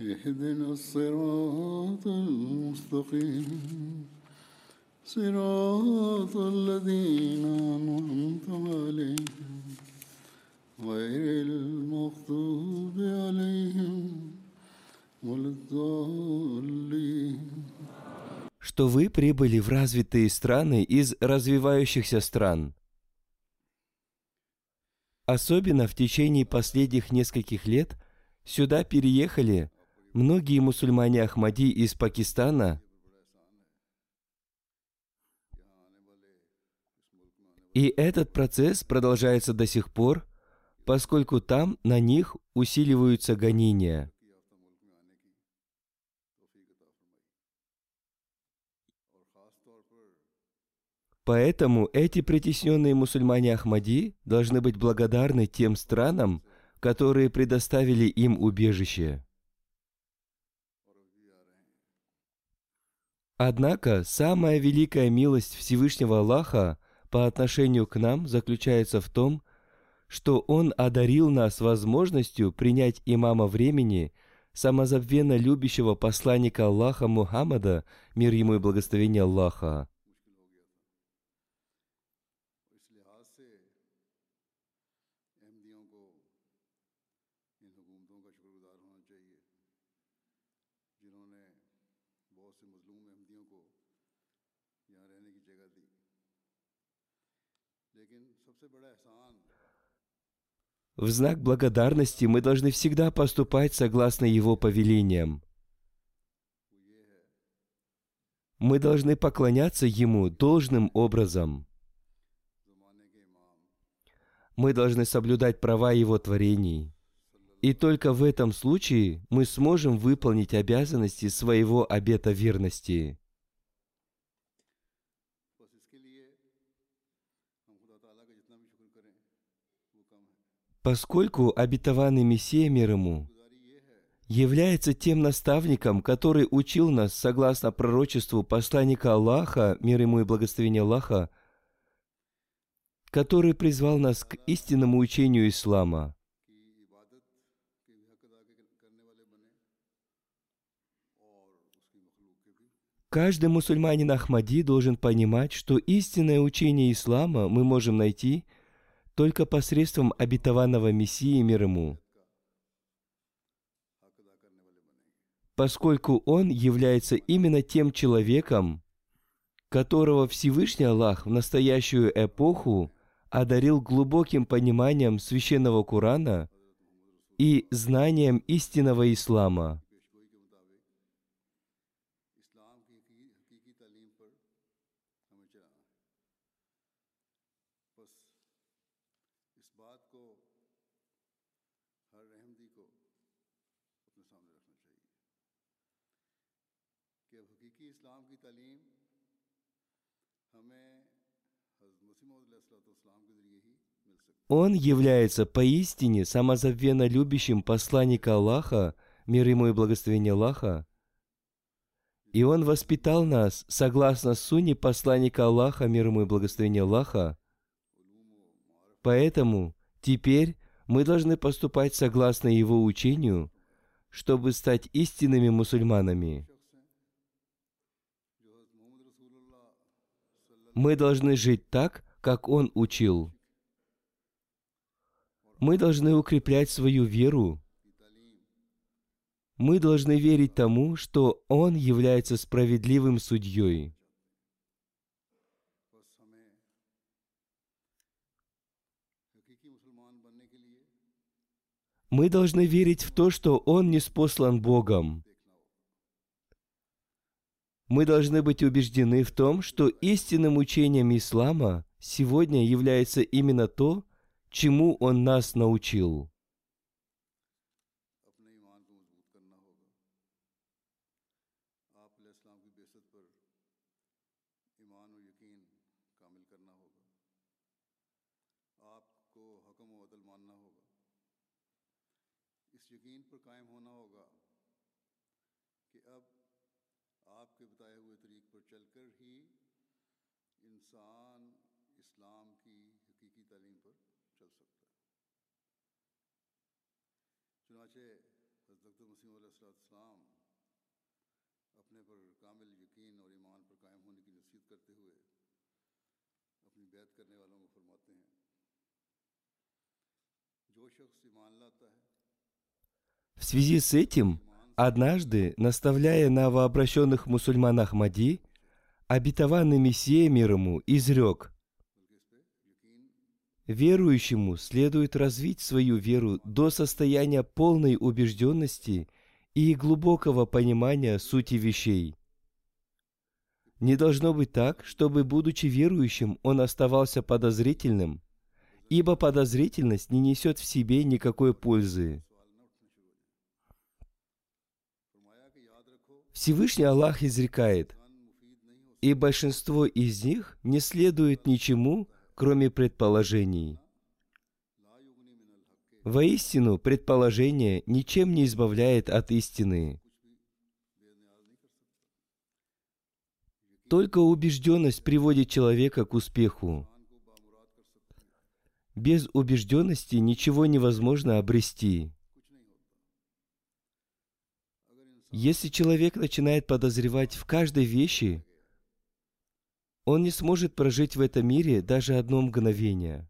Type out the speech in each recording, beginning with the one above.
اهدنا الصراط المستقيم صراط الذين أنعمت عليهم غير المغضوب عليهم ولا الضالين что вы прибыли в развитые страны из развивающихся стран. Особенно в течение последних нескольких лет сюда переехали многие мусульмане Ахмади из Пакистана И этот процесс продолжается до сих пор, поскольку там на них усиливаются гонения. Поэтому эти притесненные мусульмане Ахмади должны быть благодарны тем странам, которые предоставили им убежище. Однако самая великая милость Всевышнего Аллаха по отношению к нам заключается в том, что Он одарил нас возможностью принять имама времени, самозабвенно любящего посланника Аллаха Мухаммада, мир ему и благословение Аллаха. В знак благодарности мы должны всегда поступать согласно Его повелениям. Мы должны поклоняться Ему должным образом. Мы должны соблюдать права Его творений. И только в этом случае мы сможем выполнить обязанности своего обета верности. поскольку обетованный Мессия мир ему является тем наставником, который учил нас, согласно пророчеству посланника Аллаха, мир ему и благословение Аллаха, который призвал нас к истинному учению ислама. Каждый мусульманин Ахмади должен понимать, что истинное учение ислама мы можем найти – только посредством обетованного Мессии мир ему, поскольку он является именно тем человеком, которого Всевышний Аллах в настоящую эпоху одарил глубоким пониманием священного Курана и знанием истинного ислама. Он является поистине самозабвенно любящим посланника Аллаха, мир ему и благословение Аллаха. И он воспитал нас согласно сунне посланника Аллаха, мир ему и благословение Аллаха. Поэтому теперь мы должны поступать согласно его учению, чтобы стать истинными мусульманами. Мы должны жить так, как он учил. Мы должны укреплять свою веру. Мы должны верить тому, что Он является справедливым судьей. Мы должны верить в то, что Он не спослан Богом. Мы должны быть убеждены в том, что истинным учением ислама сегодня является именно то, чему Он нас научил. В связи с этим, однажды, наставляя новообращенных мусульман Ахмади, обетованный Мессия мир ему изрек, Верующему следует развить свою веру до состояния полной убежденности и глубокого понимания сути вещей. Не должно быть так, чтобы, будучи верующим, он оставался подозрительным, ибо подозрительность не несет в себе никакой пользы. Всевышний Аллах изрекает, и большинство из них не следует ничему, кроме предположений. Воистину, предположение ничем не избавляет от истины. Только убежденность приводит человека к успеху. Без убежденности ничего невозможно обрести. Если человек начинает подозревать в каждой вещи, он не сможет прожить в этом мире даже одно мгновение.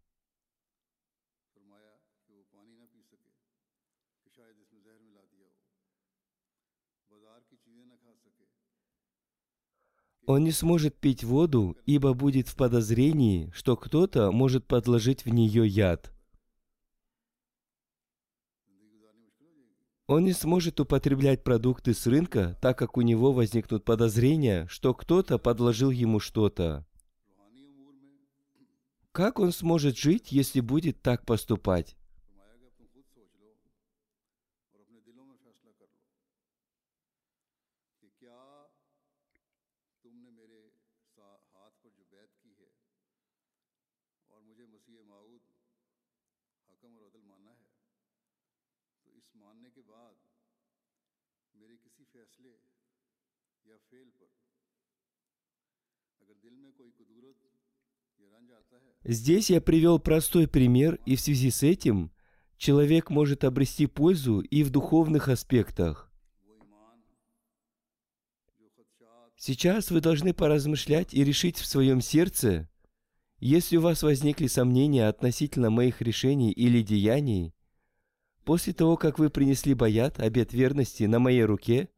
Он не сможет пить воду, ибо будет в подозрении, что кто-то может подложить в нее яд – Он не сможет употреблять продукты с рынка, так как у него возникнут подозрения, что кто-то подложил ему что-то. Как он сможет жить, если будет так поступать? इस मानने के बाद मेरे किसी फैसले या फेल पर अगर दिल में कोई कुदूरत या रंज आता है Здесь я привел простой пример, и в связи с этим человек может обрести пользу и в духовных аспектах. वो ईमान जो खदशात Сейчас вы должны поразмышлять и решить в своем сердце, если у вас возникли сомнения относительно моих решений или деяний, После того, как вы принесли баят, обет верности, на моей руке,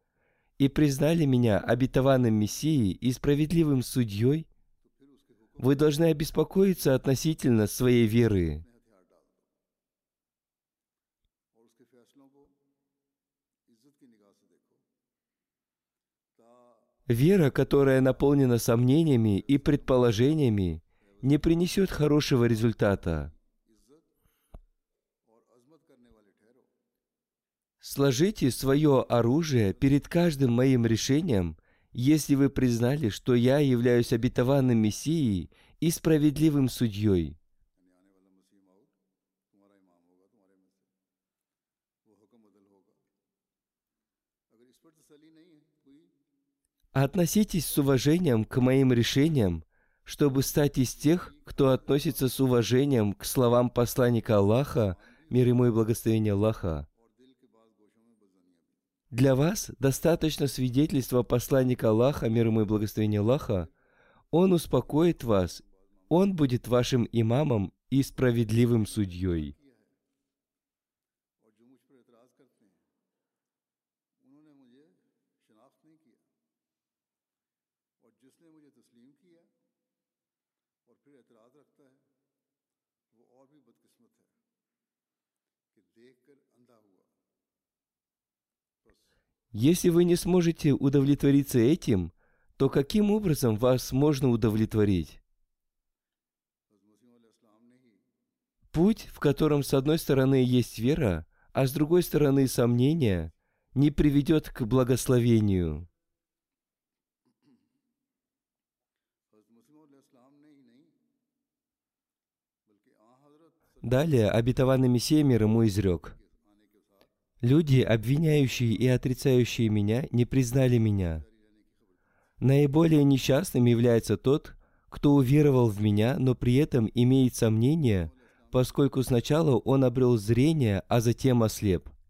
и признали меня обетованным Мессией и справедливым судьей, вы должны обеспокоиться относительно своей веры. Вера, которая наполнена сомнениями и предположениями, не принесет хорошего результата. Сложите свое оружие перед каждым моим решением, если вы признали, что я являюсь обетованным Мессией и справедливым судьей. Относитесь с уважением к моим решениям, чтобы стать из тех, кто относится с уважением к словам посланника Аллаха, мир ему и благословение Аллаха, для вас достаточно свидетельства посланника Аллаха, мир ему и благословение Аллаха. Он успокоит вас, он будет вашим имамом и справедливым судьей. Если вы не сможете удовлетвориться этим, то каким образом вас можно удовлетворить? Путь, в котором с одной стороны есть вера, а с другой стороны сомнения, не приведет к благословению. Далее обетованный Мессия мир ему изрек – Люди, обвиняющие и отрицающие меня, не признали меня. Наиболее несчастным является тот, кто уверовал в меня, но при этом имеет сомнения, поскольку сначала он обрел зрение, а затем ослеп –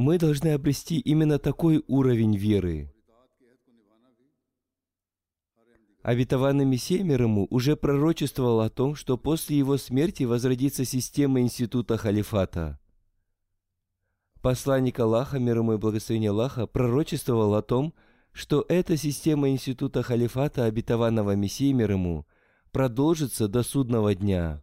Мы должны обрести именно такой уровень веры. Обетованными Семерому уже пророчествовал о том, что после его смерти возродится система института халифата. Посланник Аллаха, мир ему и благословение Аллаха, пророчествовал о том, что эта система института халифата, обетованного мессией мир ему, продолжится до судного дня.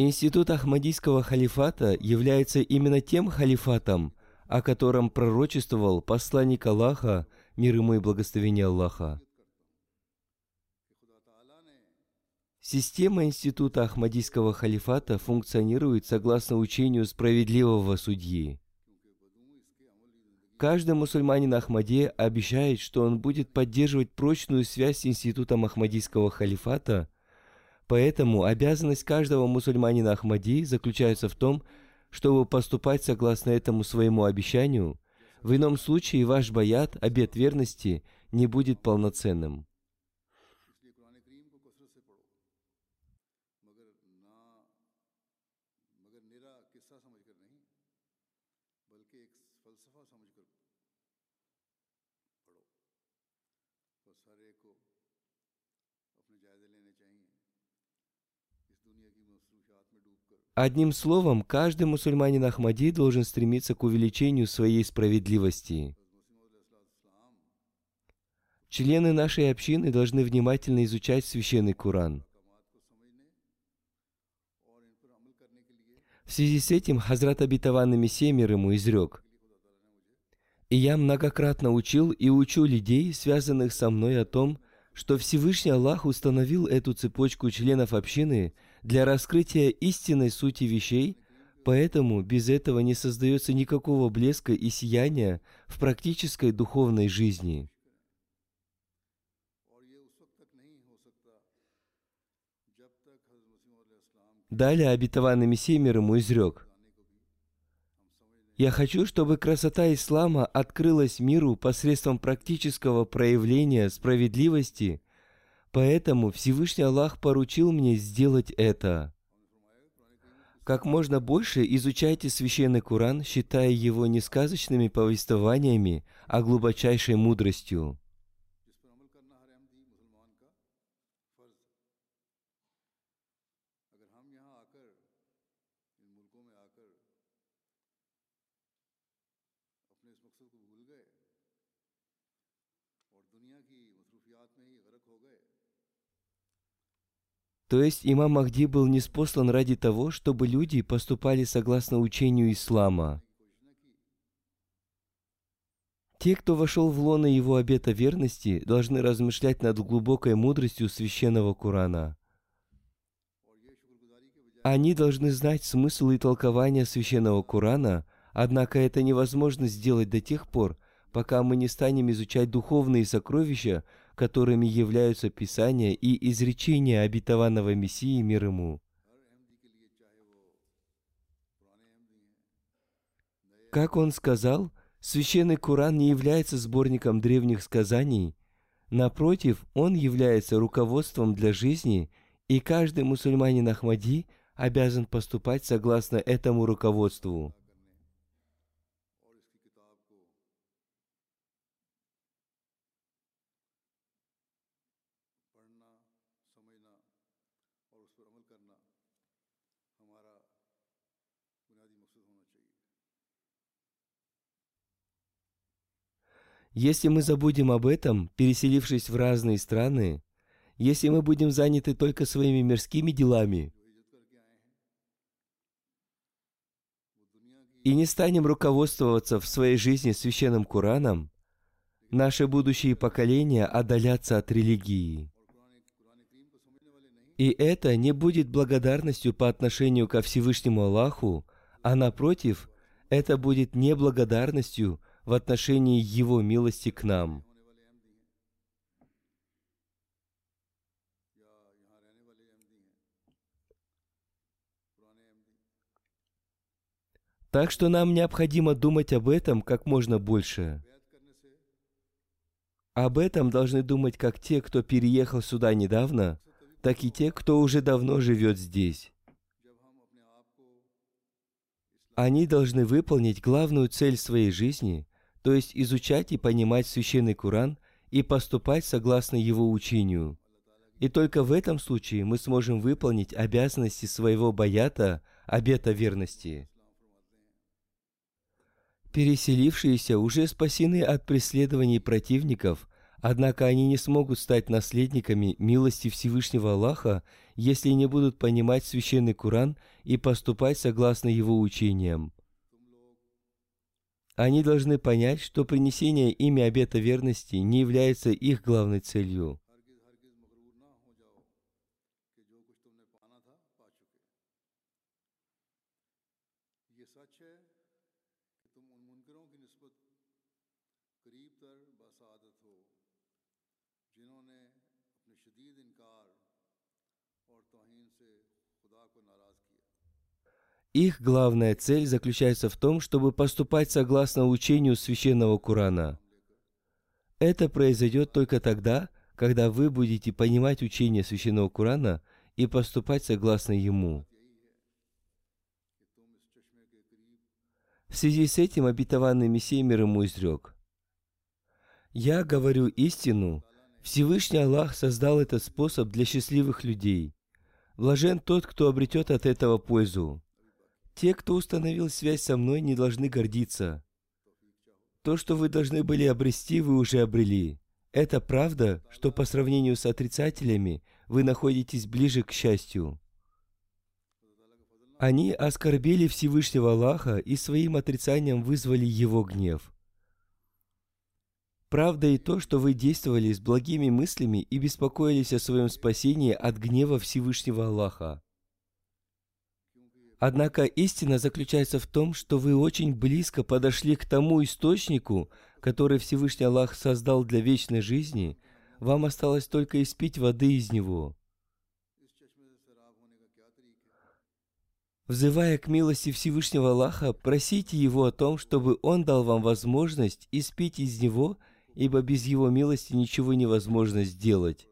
Институт Ахмадийского халифата является именно тем халифатом, о котором пророчествовал посланник Аллаха, мир ему и благословение Аллаха. Система Института Ахмадийского халифата функционирует согласно учению справедливого судьи. Каждый мусульманин Ахмаде обещает, что он будет поддерживать прочную связь с Институтом Ахмадийского халифата – поэтому обязанность каждого мусульманина Ахмадии заключается в том, чтобы поступать согласно этому своему обещанию, в ином случае ваш баят, обет верности, не будет полноценным. Одним словом, каждый мусульманин Ахмади должен стремиться к увеличению своей справедливости. Члены нашей общины должны внимательно изучать священный Куран. В связи с этим Хазрат обетованными Мессия ему изрек. «И я многократно учил и учу людей, связанных со мной о том, что Всевышний Аллах установил эту цепочку членов общины – для раскрытия истинной сути вещей, поэтому без этого не создается никакого блеска и сияния в практической духовной жизни. Далее обетованный Мессия мир ему изрек. Я хочу, чтобы красота ислама открылась миру посредством практического проявления справедливости поэтому Всевышний Аллах поручил мне сделать это. Как можно больше изучайте священный Куран, считая его не сказочными повествованиями, а глубочайшей мудростью. То есть имам Махди был ниспослан ради того, чтобы люди поступали согласно учению ислама. Те, кто вошел в лоно его обета верности, должны размышлять над глубокой мудростью священного Курана. Они должны знать смысл и толкование священного Курана, однако это невозможно сделать до тех пор, пока мы не станем изучать духовные сокровища, которыми являются Писания и изречения обетованного Мессии мир ему. Как он сказал, Священный Куран не является сборником древних сказаний, напротив, он является руководством для жизни, и каждый мусульманин Ахмади обязан поступать согласно этому руководству – Если мы забудем об этом, переселившись в разные страны, если мы будем заняты только своими мирскими делами и не станем руководствоваться в своей жизни священным Кураном, наши будущие поколения отдалятся от религии. И это не будет благодарностью по отношению ко Всевышнему Аллаху, а напротив, это будет неблагодарностью в отношении Его милости к нам. Так что нам необходимо думать об этом как можно больше. Об этом должны думать как те, кто переехал сюда недавно, так и те, кто уже давно живет здесь. Они должны выполнить главную цель своей жизни – то есть изучать и понимать священный Куран и поступать согласно его учению. И только в этом случае мы сможем выполнить обязанности своего баята, обета верности. Переселившиеся уже спасены от преследований противников, однако они не смогут стать наследниками милости Всевышнего Аллаха, если не будут понимать священный Куран и поступать согласно его учениям. Они должны понять, что принесение ими обета верности не является их главной целью. Их главная цель заключается в том, чтобы поступать согласно учению священного Курана. Это произойдет только тогда, когда вы будете понимать учение священного Курана и поступать согласно ему. В связи с этим обетованный Мессия мир ему изрек. «Я говорю истину, Всевышний Аллах создал этот способ для счастливых людей. Блажен тот, кто обретет от этого пользу. Те, кто установил связь со мной, не должны гордиться. То, что вы должны были обрести, вы уже обрели. Это правда, что по сравнению с отрицателями вы находитесь ближе к счастью. Они оскорбили Всевышнего Аллаха и своим отрицанием вызвали Его гнев. Правда и то, что вы действовали с благими мыслями и беспокоились о своем спасении от гнева Всевышнего Аллаха. Однако истина заключается в том, что вы очень близко подошли к тому источнику, который Всевышний Аллах создал для вечной жизни, вам осталось только испить воды из него. Взывая к милости Всевышнего Аллаха, просите Его о том, чтобы Он дал вам возможность испить из него, ибо без Его милости ничего невозможно сделать.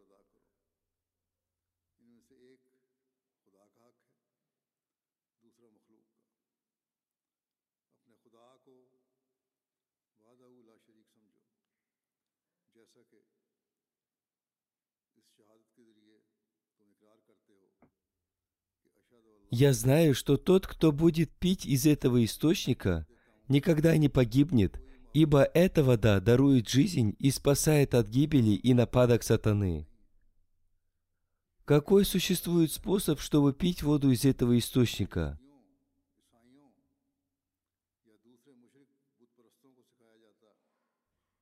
Я знаю, что тот, кто будет пить из этого источника, никогда не погибнет, ибо эта вода дарует жизнь и спасает от гибели и нападок сатаны. Какой существует способ, чтобы пить воду из этого источника?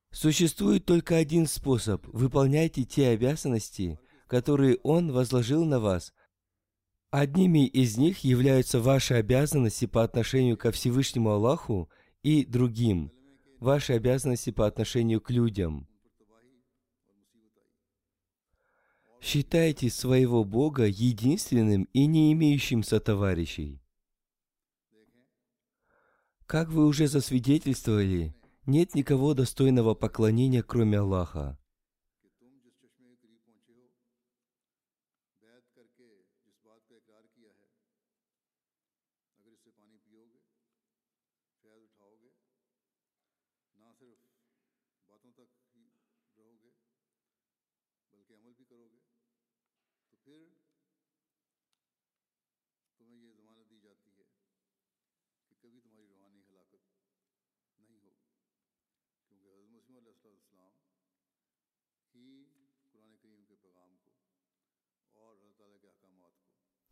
Существует только один способ – выполняйте те обязанности, которые Он возложил на вас – Одними из них являются ваши обязанности по отношению ко Всевышнему Аллаху и другим, ваши обязанности по отношению к людям. Считайте своего Бога единственным и не имеющим сотоварищей. Как вы уже засвидетельствовали, нет никого достойного поклонения, кроме Аллаха.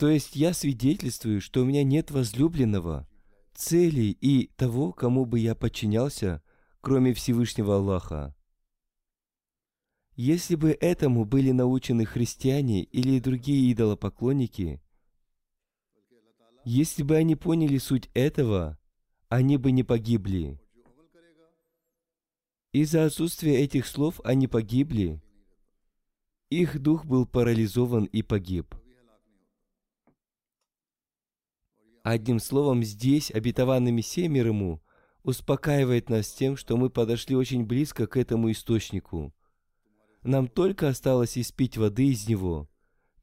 То есть я свидетельствую, что у меня нет возлюбленного, цели и того, кому бы я подчинялся, кроме Всевышнего Аллаха. Если бы этому были научены христиане или другие идолопоклонники, если бы они поняли суть этого, они бы не погибли. Из-за отсутствия этих слов они погибли. Их дух был парализован и погиб. Одним словом, здесь обетованный Мессия мир ему успокаивает нас тем, что мы подошли очень близко к этому источнику. Нам только осталось испить воды из него,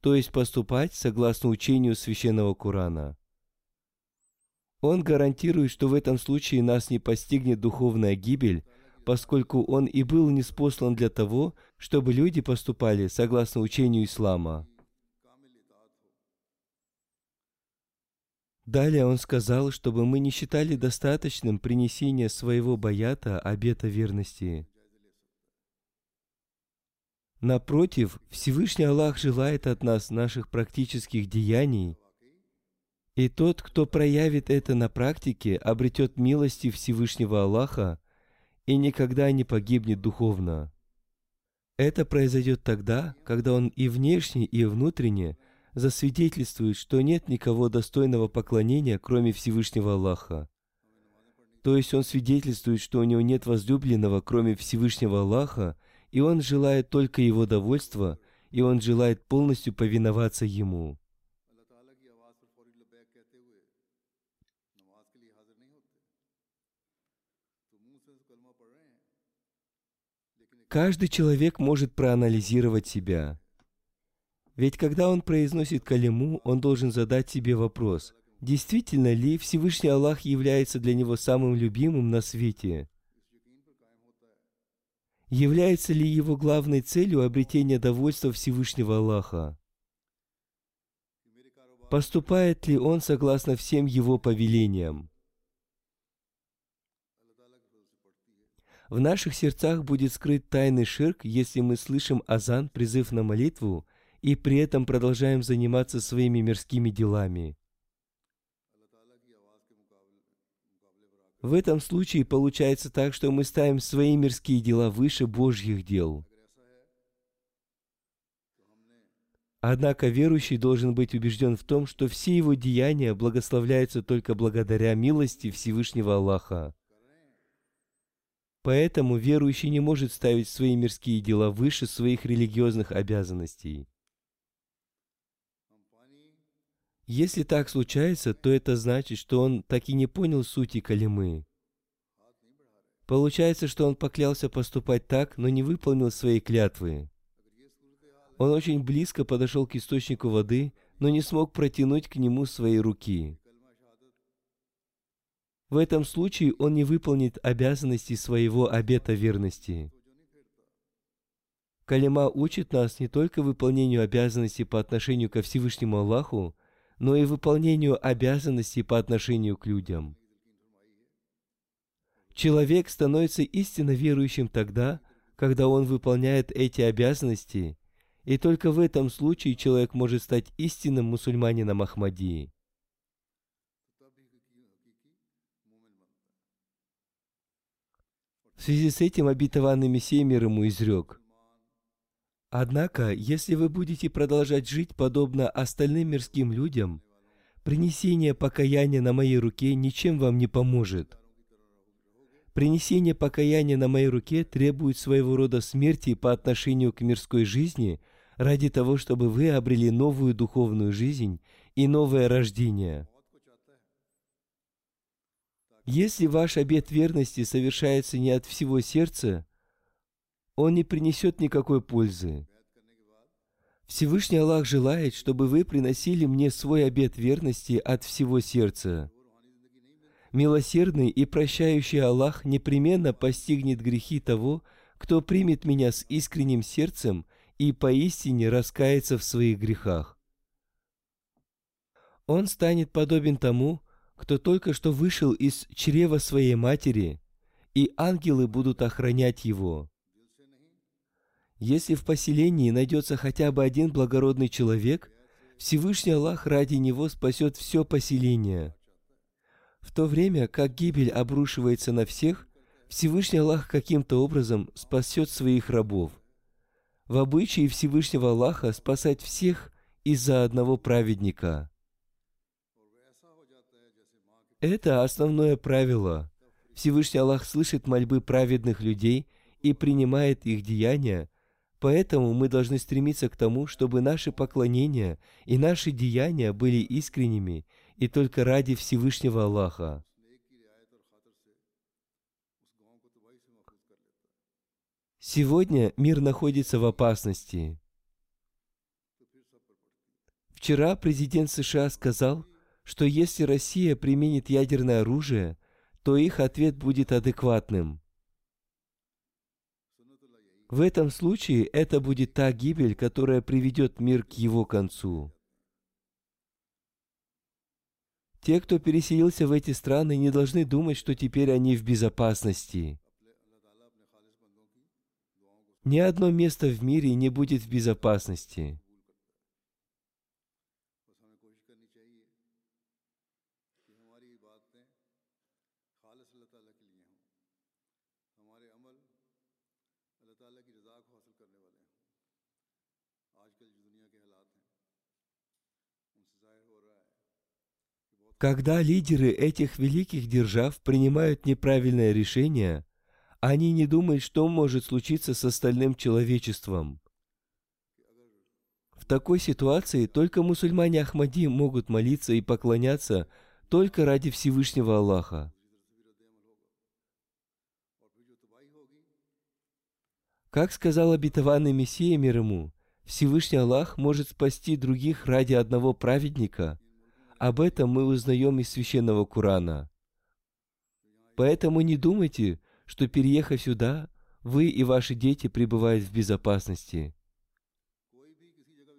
то есть поступать согласно учению священного Корана. Он гарантирует, что в этом случае нас не постигнет духовная гибель, поскольку он и был неспослан для того, чтобы люди поступали согласно учению ислама. Далее он сказал, чтобы мы не считали достаточным принесение своего баята обета верности. Напротив, Всевышний Аллах желает от нас наших практических деяний, и тот, кто проявит это на практике, обретет милости Всевышнего Аллаха и никогда не погибнет духовно. Это произойдет тогда, когда он и внешне, и внутренне засвидетельствует, что нет никого достойного поклонения, кроме Всевышнего Аллаха. То есть он свидетельствует, что у него нет возлюбленного, кроме Всевышнего Аллаха, и он желает только его довольства, и он желает полностью повиноваться ему. Каждый человек может проанализировать себя. Ведь когда он произносит калиму, он должен задать себе вопрос, действительно ли Всевышний Аллах является для него самым любимым на свете? Является ли его главной целью обретение довольства Всевышнего Аллаха? Поступает ли он согласно всем его повелениям? В наших сердцах будет скрыт тайный ширк, если мы слышим азан, призыв на молитву, и при этом продолжаем заниматься своими мирскими делами. В этом случае получается так, что мы ставим свои мирские дела выше Божьих дел. Однако верующий должен быть убежден в том, что все его деяния благословляются только благодаря милости Всевышнего Аллаха. Поэтому верующий не может ставить свои мирские дела выше своих религиозных обязанностей. Если так случается, то это значит, что он так и не понял сути калимы. Получается, что он поклялся поступать так, но не выполнил своей клятвы. Он очень близко подошел к источнику воды, но не смог протянуть к нему свои руки. В этом случае он не выполнит обязанности своего обета верности. Калима учит нас не только выполнению обязанностей по отношению ко Всевышнему Аллаху, но и выполнению обязанностей по отношению к людям. Человек становится истинно верующим тогда, когда он выполняет эти обязанности, и только в этом случае человек может стать истинным мусульманином Ахмадии. В связи с этим обетованный Мессия мир ему изрек. Однако, если вы будете продолжать жить подобно остальным мирским людям, принесение покаяния на моей руке ничем вам не поможет. Принесение покаяния на моей руке требует своего рода смерти по отношению к мирской жизни ради того, чтобы вы обрели новую духовную жизнь и новое рождение. Если ваш обет верности совершается не от всего сердца, он не принесет никакой пользы. Всевышний Аллах желает, чтобы вы приносили мне свой обет верности от всего сердца. Милосердный и прощающий Аллах непременно постигнет грехи того, кто примет меня с искренним сердцем и поистине раскается в своих грехах. Он станет подобен тому, кто только что вышел из чрева своей матери, и ангелы будут охранять его. Если в поселении найдется хотя бы один благородный человек, Всевышний Аллах ради него спасет все поселение. В то время, как гибель обрушивается на всех, Всевышний Аллах каким-то образом спасет своих рабов. В обычае Всевышнего Аллаха спасать всех из-за одного праведника. Это основное правило. Всевышний Аллах слышит мольбы праведных людей и принимает их деяния, Поэтому мы должны стремиться к тому, чтобы наши поклонения и наши деяния были искренними и только ради Всевышнего Аллаха. Сегодня мир находится в опасности. Вчера президент США сказал, что если Россия применит ядерное оружие, то их ответ будет адекватным. В этом случае это будет та гибель, которая приведет мир к его концу. Те, кто переселился в эти страны, не должны думать, что теперь они в безопасности. Ни одно место в мире не будет в безопасности. Когда лидеры этих великих держав принимают неправильное решение, они не думают, что может случиться с остальным человечеством. В такой ситуации только мусульмане Ахмади могут молиться и поклоняться только ради Всевышнего Аллаха. Как сказал обетованный Мессия мир ему, Всевышний Аллах может спасти других ради одного праведника – об этом мы узнаем из священного Корана. Поэтому не думайте, что переехав сюда, вы и ваши дети пребывают в безопасности.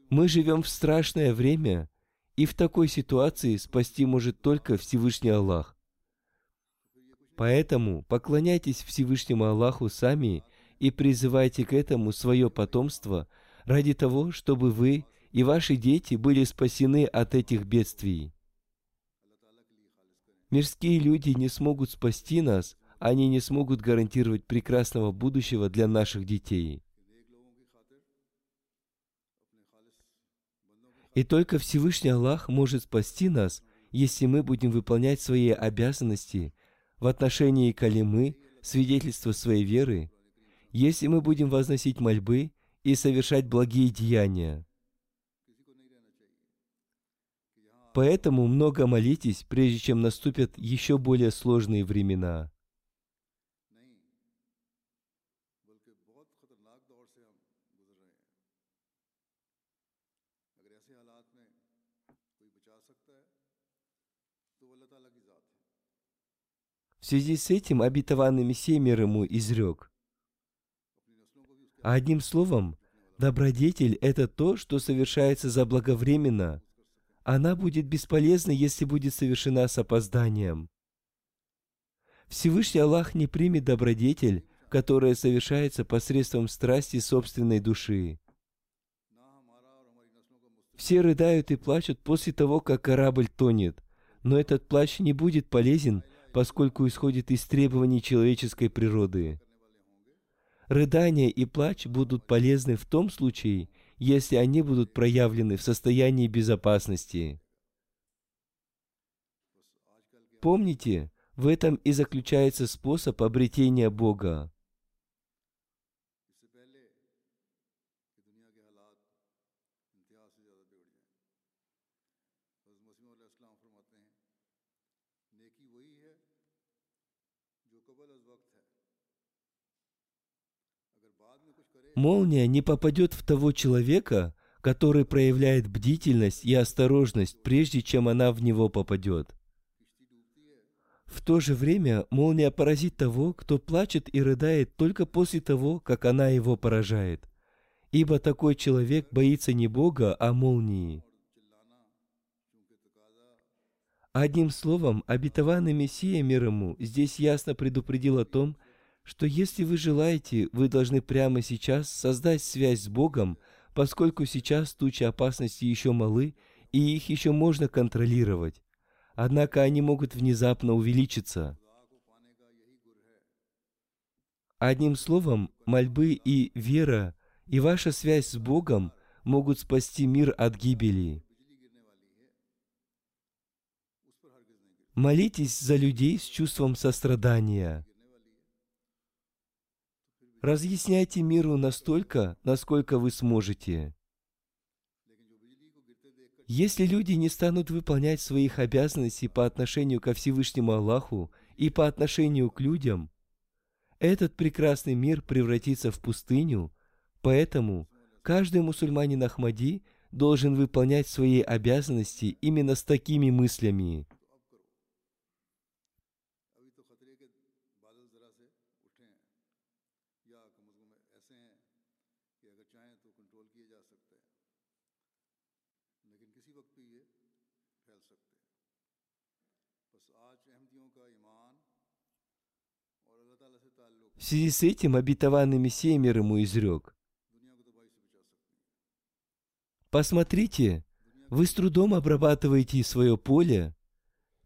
Мы живем в страшное время, и в такой ситуации спасти может только Всевышний Аллах. Поэтому поклоняйтесь Всевышнему Аллаху сами и призывайте к этому свое потомство ради того, чтобы вы и ваши дети были спасены от этих бедствий. Мирские люди не смогут спасти нас, они не смогут гарантировать прекрасного будущего для наших детей. И только Всевышний Аллах может спасти нас, если мы будем выполнять свои обязанности в отношении калимы, свидетельства своей веры, если мы будем возносить мольбы и совершать благие деяния. Поэтому много молитесь, прежде чем наступят еще более сложные времена. В связи с этим обетованный Мессия мир ему изрек. Одним словом, добродетель – это то, что совершается заблаговременно, она будет бесполезна, если будет совершена с опозданием. Всевышний Аллах не примет добродетель, которая совершается посредством страсти собственной души. Все рыдают и плачут после того, как корабль тонет, но этот плач не будет полезен, поскольку исходит из требований человеческой природы. Рыдания и плач будут полезны в том случае, если они будут проявлены в состоянии безопасности. Помните, в этом и заключается способ обретения Бога. Молния не попадет в того человека, который проявляет бдительность и осторожность, прежде чем она в него попадет. В то же время молния поразит того, кто плачет и рыдает только после того, как она его поражает. Ибо такой человек боится не Бога, а молнии. Одним словом, обетованный Мессия мир ему здесь ясно предупредил о том, что что если вы желаете, вы должны прямо сейчас создать связь с Богом, поскольку сейчас тучи опасности еще малы, и их еще можно контролировать. Однако они могут внезапно увеличиться. Одним словом, мольбы и вера, и ваша связь с Богом могут спасти мир от гибели. Молитесь за людей с чувством сострадания – Разъясняйте миру настолько, насколько вы сможете. Если люди не станут выполнять своих обязанностей по отношению ко Всевышнему Аллаху и по отношению к людям, этот прекрасный мир превратится в пустыню, поэтому каждый мусульманин Ахмади должен выполнять свои обязанности именно с такими мыслями. В связи с этим обетованный Мессия мир ему изрек. Посмотрите, вы с трудом обрабатываете свое поле,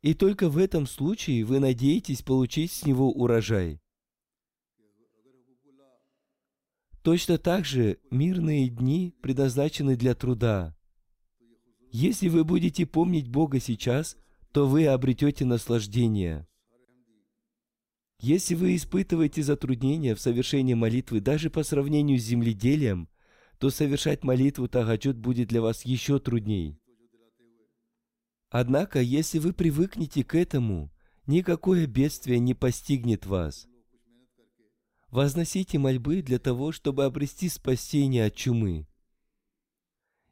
и только в этом случае вы надеетесь получить с него урожай. Точно так же мирные дни предназначены для труда. Если вы будете помнить Бога сейчас, то вы обретете наслаждение – если вы испытываете затруднения в совершении молитвы даже по сравнению с земледелием, то совершать молитву Тагаджуд будет для вас еще трудней. Однако, если вы привыкнете к этому, никакое бедствие не постигнет вас. Возносите мольбы для того, чтобы обрести спасение от чумы.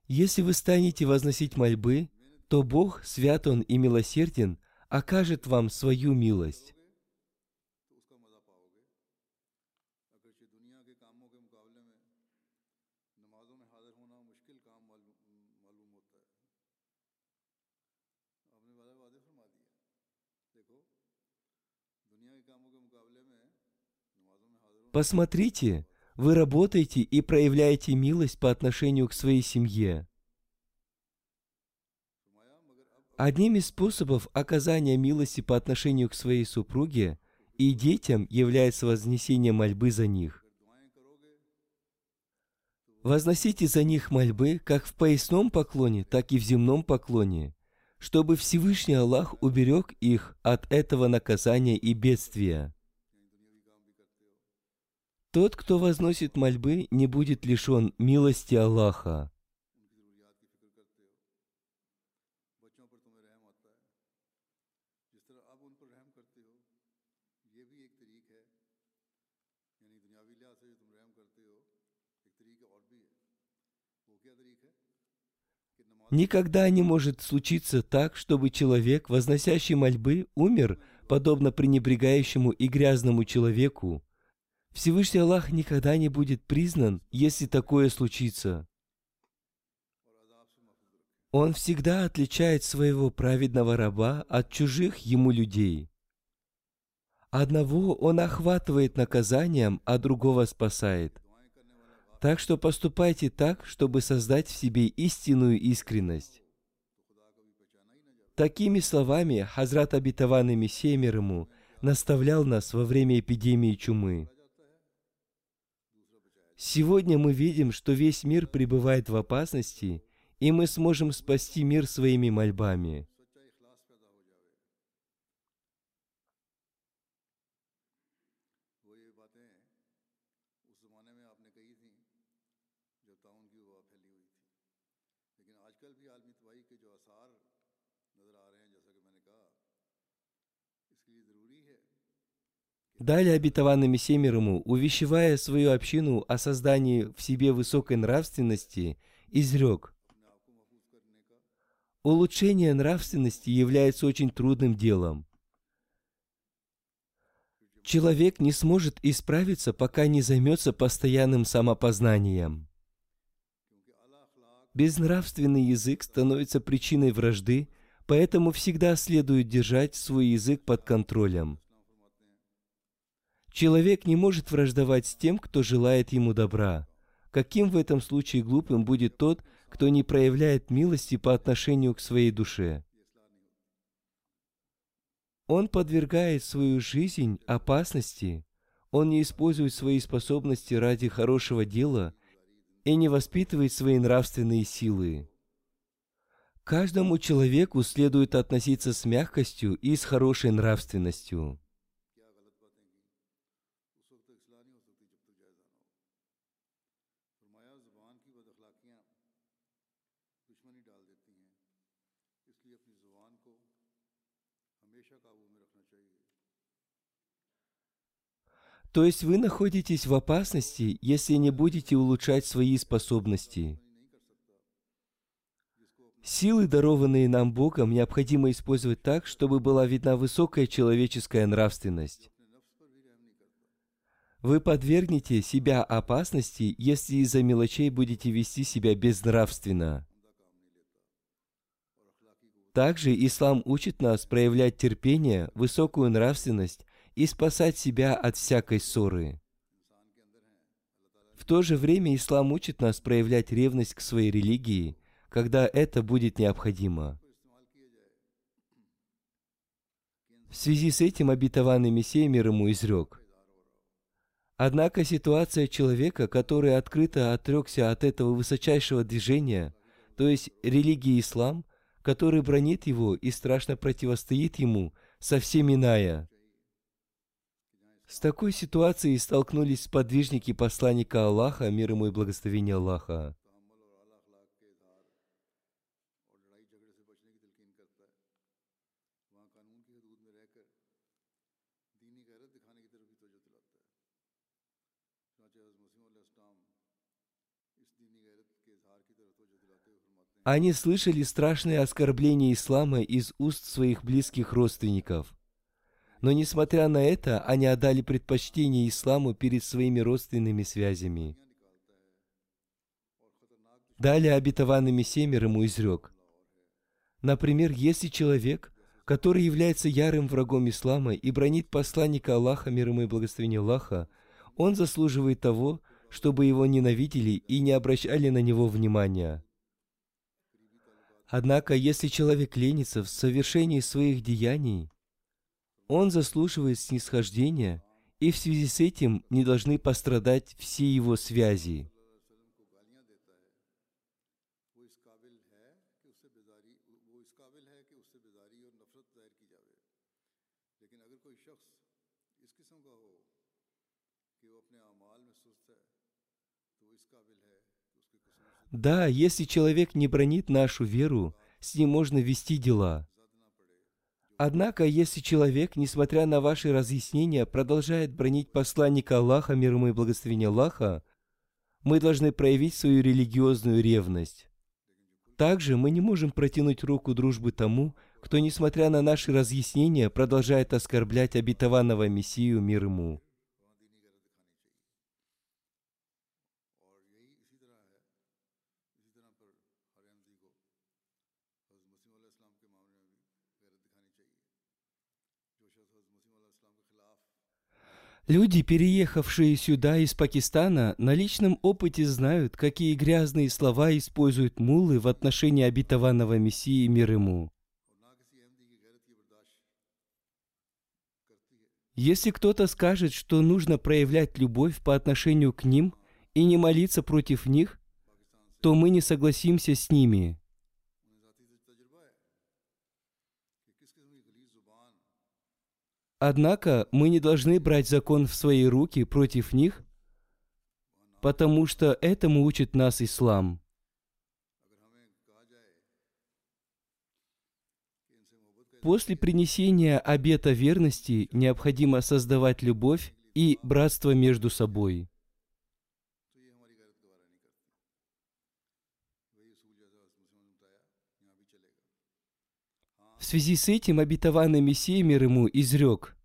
Если вы станете возносить мольбы, то Бог, свят Он и милосерден, окажет вам свою милость. Посмотрите, вы работаете и проявляете милость по отношению к своей семье. Одним из способов оказания милости по отношению к своей супруге и детям является вознесение мольбы за них. Возносите за них мольбы как в поясном поклоне, так и в земном поклоне чтобы Всевышний Аллах уберег их от этого наказания и бедствия. Тот, кто возносит мольбы, не будет лишен милости Аллаха. Никогда не может случиться так, чтобы человек, возносящий мольбы, умер, подобно пренебрегающему и грязному человеку. Всевышний Аллах никогда не будет признан, если такое случится. Он всегда отличает своего праведного раба от чужих ему людей. Одного он охватывает наказанием, а другого спасает. Так что поступайте так, чтобы создать в себе истинную искренность. Такими словами Хазрат Абитаван Мессия мир ему наставлял нас во время эпидемии чумы. Сегодня мы видим, что весь мир пребывает в опасности, и мы сможем спасти мир своими мольбами – Мессия мир ему, увещевая свою общину о создании в себе высокой нравственности, изрек, Улучшение нравственности является очень трудным делом. Человек не сможет исправиться, пока не займется постоянным самопознанием. Безнравственный язык становится причиной вражды, поэтому всегда следует держать свой язык под контролем. Человек не может враждовать с тем, кто желает ему добра. Каким в этом случае глупым будет тот, кто не проявляет милости по отношению к своей душе? Он подвергает свою жизнь опасности, он не использует свои способности ради хорошего дела и не воспитывает свои нравственные силы. Каждому человеку следует относиться с мягкостью и с хорошей нравственностью. То есть вы находитесь в опасности, если не будете улучшать свои способности. Силы, дарованные нам Богом, необходимо использовать так, чтобы была видна высокая человеческая нравственность. Вы подвергнете себя опасности, если из-за мелочей будете вести себя безнравственно. Также ислам учит нас проявлять терпение, высокую нравственность, и спасать себя от всякой ссоры. В то же время ислам учит нас проявлять ревность к своей религии, когда это будет необходимо. В связи с этим обетованный Мессия мир ему изрек. Однако ситуация человека, который открыто отрекся от этого высочайшего движения, то есть религии ислам, который бронит его и страшно противостоит ему, совсем иная. С такой ситуацией столкнулись сподвижники посланника Аллаха, мир ему и благословение Аллаха. Они слышали страшные оскорбления ислама из уст своих близких родственников – но несмотря на это, они отдали предпочтение исламу перед своими родственными связями. Далее обетованный Мессия ему изрек. Например, если человек, который является ярым врагом ислама и бронит посланника Аллаха, мир ему и благословение Аллаха, он заслуживает того, чтобы его ненавидели и не обращали на него внимания. Однако, если человек ленится в совершении своих деяний, он заслуживает снисхождения, и в связи с этим не должны пострадать все его связи. Да, если человек не бронит нашу веру, с ним можно вести дела – Однако, если человек, несмотря на ваши разъяснения, продолжает бронить посланника Аллаха, мир ему и благословение Аллаха, мы должны проявить свою религиозную ревность. Также мы не можем протянуть руку дружбы тому, кто, несмотря на наши разъяснения, продолжает оскорблять обетованного Мессию мир ему. Люди, переехавшие сюда из Пакистана, на личном опыте знают, какие грязные слова используют муллы в отношении обетованного Мессии мир ему. Если кто-то скажет, что нужно проявлять любовь по отношению к ним и не молиться против них, то мы не согласимся с ними. Однако мы не должны брать закон в свои руки против них, потому что этому учит нас ислам. После принесения обета верности необходимо создавать любовь и братство между собой. В связи с этим обетованный Мессия мир ему изрек.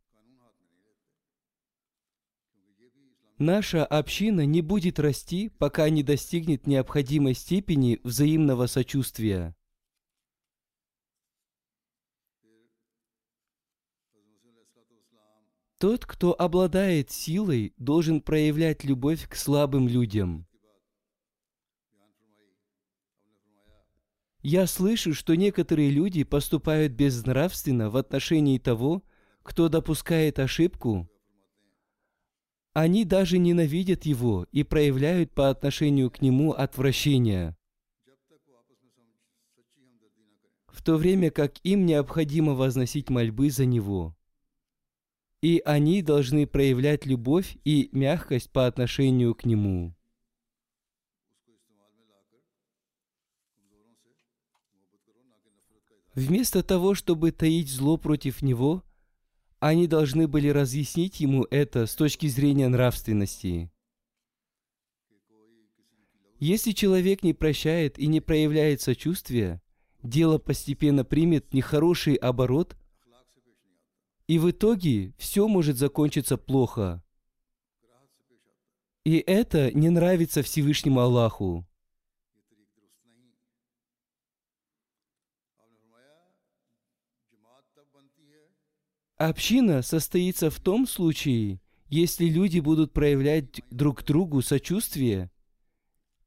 Наша община не будет расти, пока не достигнет необходимой степени взаимного сочувствия. Тот, кто обладает силой, должен проявлять любовь к слабым людям. Я слышу, что некоторые люди поступают безнравственно в отношении того, кто допускает ошибку. Они даже ненавидят его и проявляют по отношению к нему отвращение. В то время как им необходимо возносить мольбы за него. И они должны проявлять любовь и мягкость по отношению к нему. Вместо того, чтобы таить зло против него, они должны были разъяснить ему это с точки зрения нравственности. Если человек не прощает и не проявляет сочувствия, дело постепенно примет нехороший оборот, и в итоге все может закончиться плохо. И это не нравится Всевышнему Аллаху. Община состоится в том случае, если люди будут проявлять друг другу сочувствие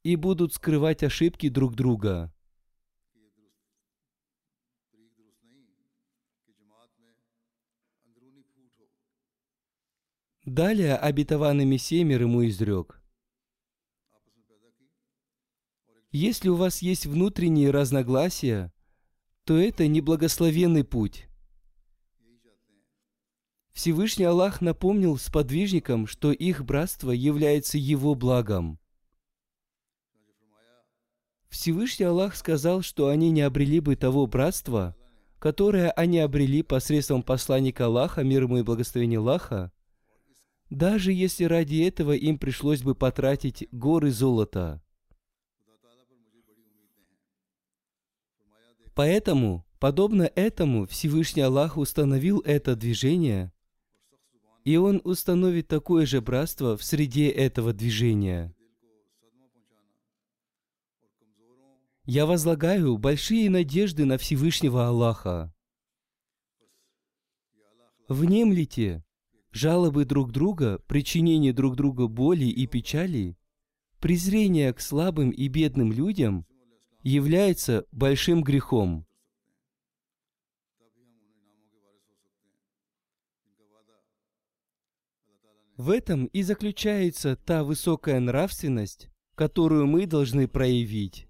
и будут скрывать ошибки друг друга. Далее обетованный семер ему изрек. Если у вас есть внутренние разногласия, то это неблагословенный путь. Всевышний Аллах напомнил сподвижникам, что их братство является его благом. Всевышний Аллах сказал, что они не обрели бы того братства, которое они обрели посредством посланника Аллаха, мир ему и благословение Аллаха, даже если ради этого им пришлось бы потратить горы золота. Поэтому, подобно этому, Всевышний Аллах установил это движение – и он установит такое же братство в среде этого движения. Я возлагаю большие надежды на Всевышнего Аллаха. Внемлите жалобы друг друга, причинение друг другу боли и печали, презрение к слабым и бедным людям является большим грехом. В этом и заключается та высокая нравственность, которую мы должны проявить.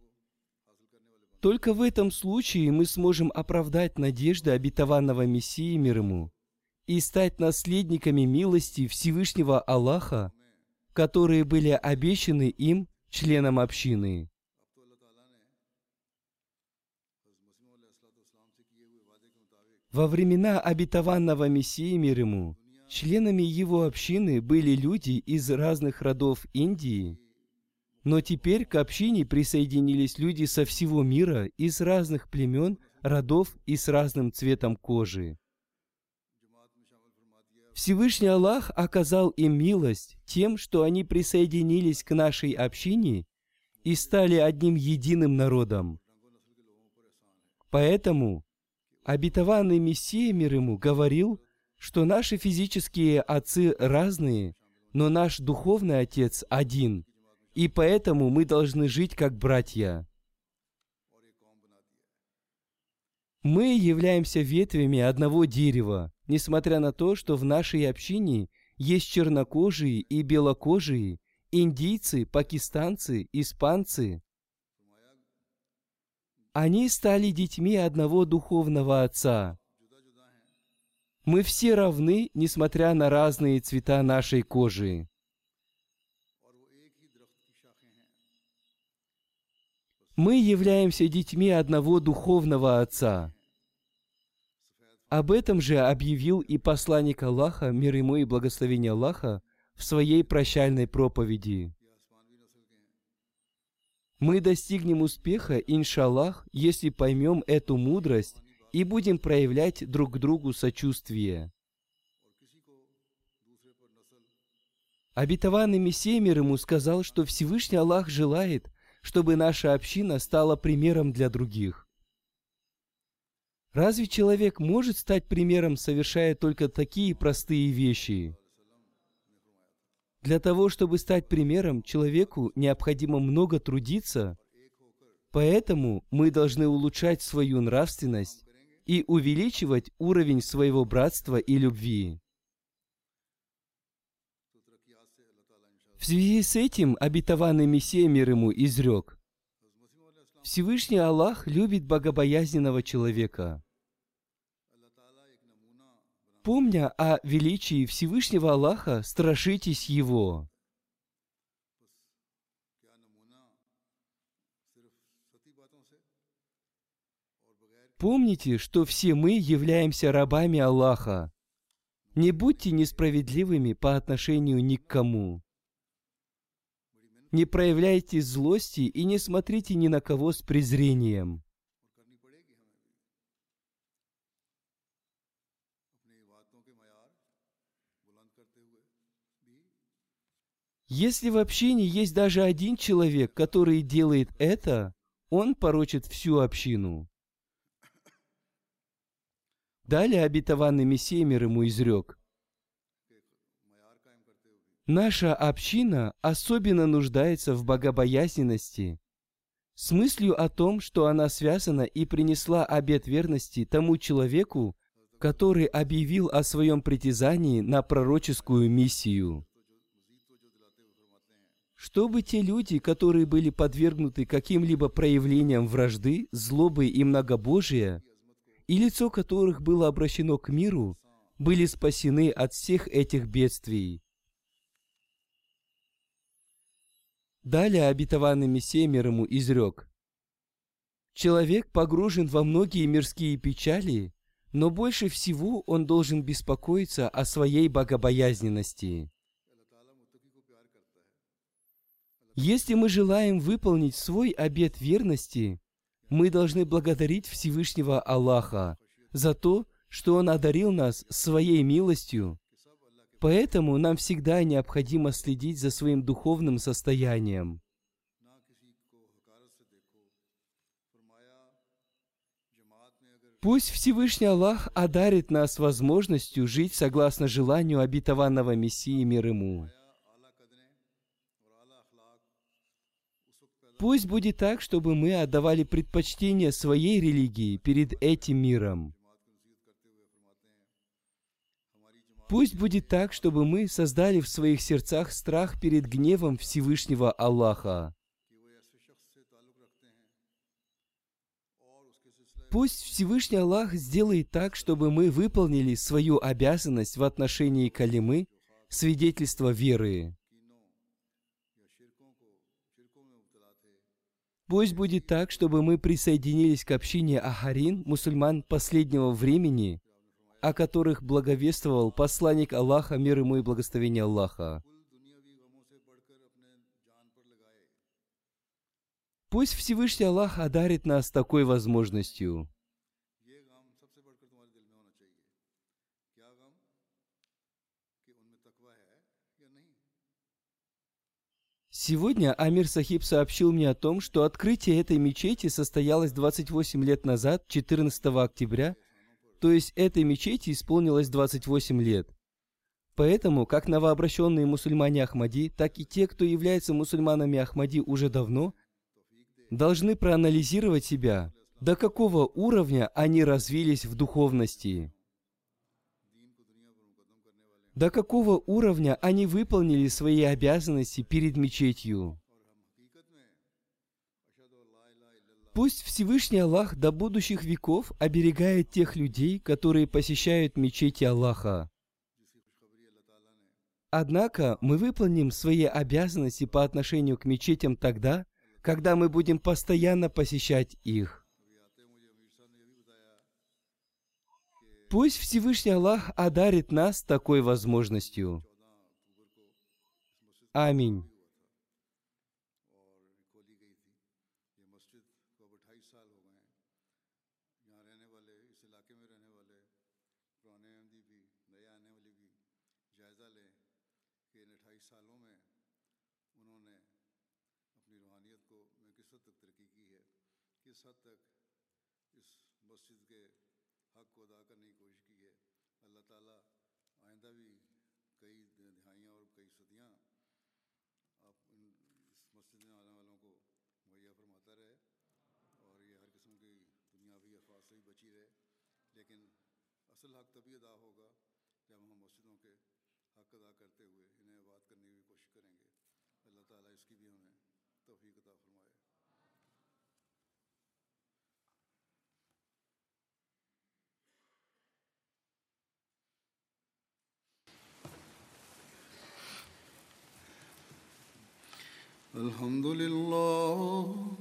Только в этом случае мы сможем оправдать надежды обетованного Мессии мир ему и стать наследниками милости Всевышнего Аллаха, которые были обещаны им членам общины. Во времена обетованного Мессии мир ему Членами его общины были люди из разных родов Индии, но теперь к общине присоединились люди со всего мира, из разных племен, родов и с разным цветом кожи. Всевышний Аллах оказал им милость тем, что они присоединились к нашей общине и стали одним единым народом. Поэтому обетованный Мессия мир ему говорил – что наши физические отцы разные, но наш духовный отец один, и поэтому мы должны жить как братья. Мы являемся ветвями одного дерева, несмотря на то, что в нашей общине есть чернокожие и белокожие, индийцы, пакистанцы, испанцы. Они стали детьми одного духовного отца – мы все равны, несмотря на разные цвета нашей кожи. Мы являемся детьми одного духовного Отца. Об этом же объявил и посланник Аллаха, мир ему и благословение Аллаха, в своей прощальной проповеди. Мы достигнем успеха, иншаллах, если поймем эту мудрость и будем проявлять друг к другу сочувствие. Обетованный Мессия мир ему сказал, что Всевышний Аллах желает, чтобы наша община стала примером для других. Разве человек может стать примером, совершая только такие простые вещи? Для того, чтобы стать примером, человеку необходимо много трудиться, поэтому мы должны улучшать свою нравственность и увеличивать уровень своего братства и любви. В связи с этим обетованный Мессия мир ему изрек, Всевышний Аллах любит богобоязненного человека. Помня о величии Всевышнего Аллаха, страшитесь Его. Помните, что все мы являемся рабами Аллаха. Не будьте несправедливыми по отношению ни к кому. Не проявляйте злости и не смотрите ни на кого с презрением. Если в общине есть даже один человек, который делает это, он порочит всю общину. Далее обетованный Мессия ему изрек. Наша община особенно нуждается в богобоязненности, с мыслью о том, что она связана и принесла обет верности тому человеку, который объявил о своем притязании на пророческую миссию. Чтобы те люди, которые были подвергнуты каким-либо проявлениям вражды, злобы и многобожия, и лицо которых было обращено к миру, были спасены от всех этих бедствий. Далее мир ему изрек. Человек погружен во многие мирские печали, но больше всего он должен беспокоиться о своей богобоязненности. Если мы желаем выполнить свой обет верности, мы должны благодарить Всевышнего Аллаха за то, что Он одарил нас своей милостью. Поэтому нам всегда необходимо следить за своим духовным состоянием. Пусть Всевышний Аллах одарит нас возможностью жить согласно желанию обетованного Мессии мир ему. Пусть будет так, чтобы мы отдавали предпочтение своей религии перед этим миром. Пусть будет так, чтобы мы создали в своих сердцах страх перед гневом Всевышнего Аллаха. Пусть Всевышний Аллах сделает так, чтобы мы выполнили свою обязанность в отношении калимы, свидетельства веры. Пусть будет так, чтобы мы присоединились к общине Ахарин, мусульман последнего времени, о которых благовествовал посланник Аллаха, мир ему и благословение Аллаха. Пусть Всевышний Аллах одарит нас такой возможностью. Сегодня Амир Сахиб сообщил мне о том, что открытие этой мечети состоялось 28 лет назад, 14 октября, то есть этой мечети исполнилось 28 лет. Поэтому, как новообращенные мусульмане Ахмади, так и те, кто является мусульманами Ахмади уже давно, должны проанализировать себя, до какого уровня они развились в духовности. До какого уровня они выполнили свои обязанности перед мечетью? Пусть Всевышний Аллах до будущих веков оберегает тех людей, которые посещают мечети Аллаха. Однако мы выполним свои обязанности по отношению к мечетям тогда, когда мы будем постоянно посещать их. Пусть Всевышний Аллах одарит нас такой возможностью. Аминь. فاصلے بچی رہے۔ لیکن اصل حق تبھی ادا ہوگا جب ہم مسجدوں کے حق ادا کرتے ہوئے انہیں آباد کرنے کی کوشش کریں گے۔ اللہ تعالیٰ اس کی بھی ہمیں توفیق عطا فرمائے۔ الحمد للہ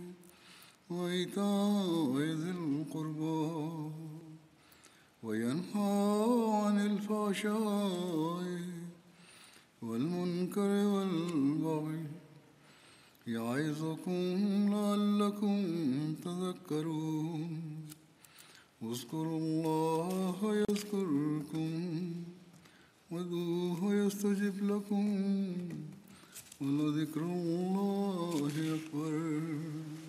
وإيتاء ذي القربى وينهى عن الفحشاء والمنكر والبغي يعظكم لعلكم تذكرون. اذكروا الله يذكركم وادعوه يستجب لكم ولذكر الله أكبر.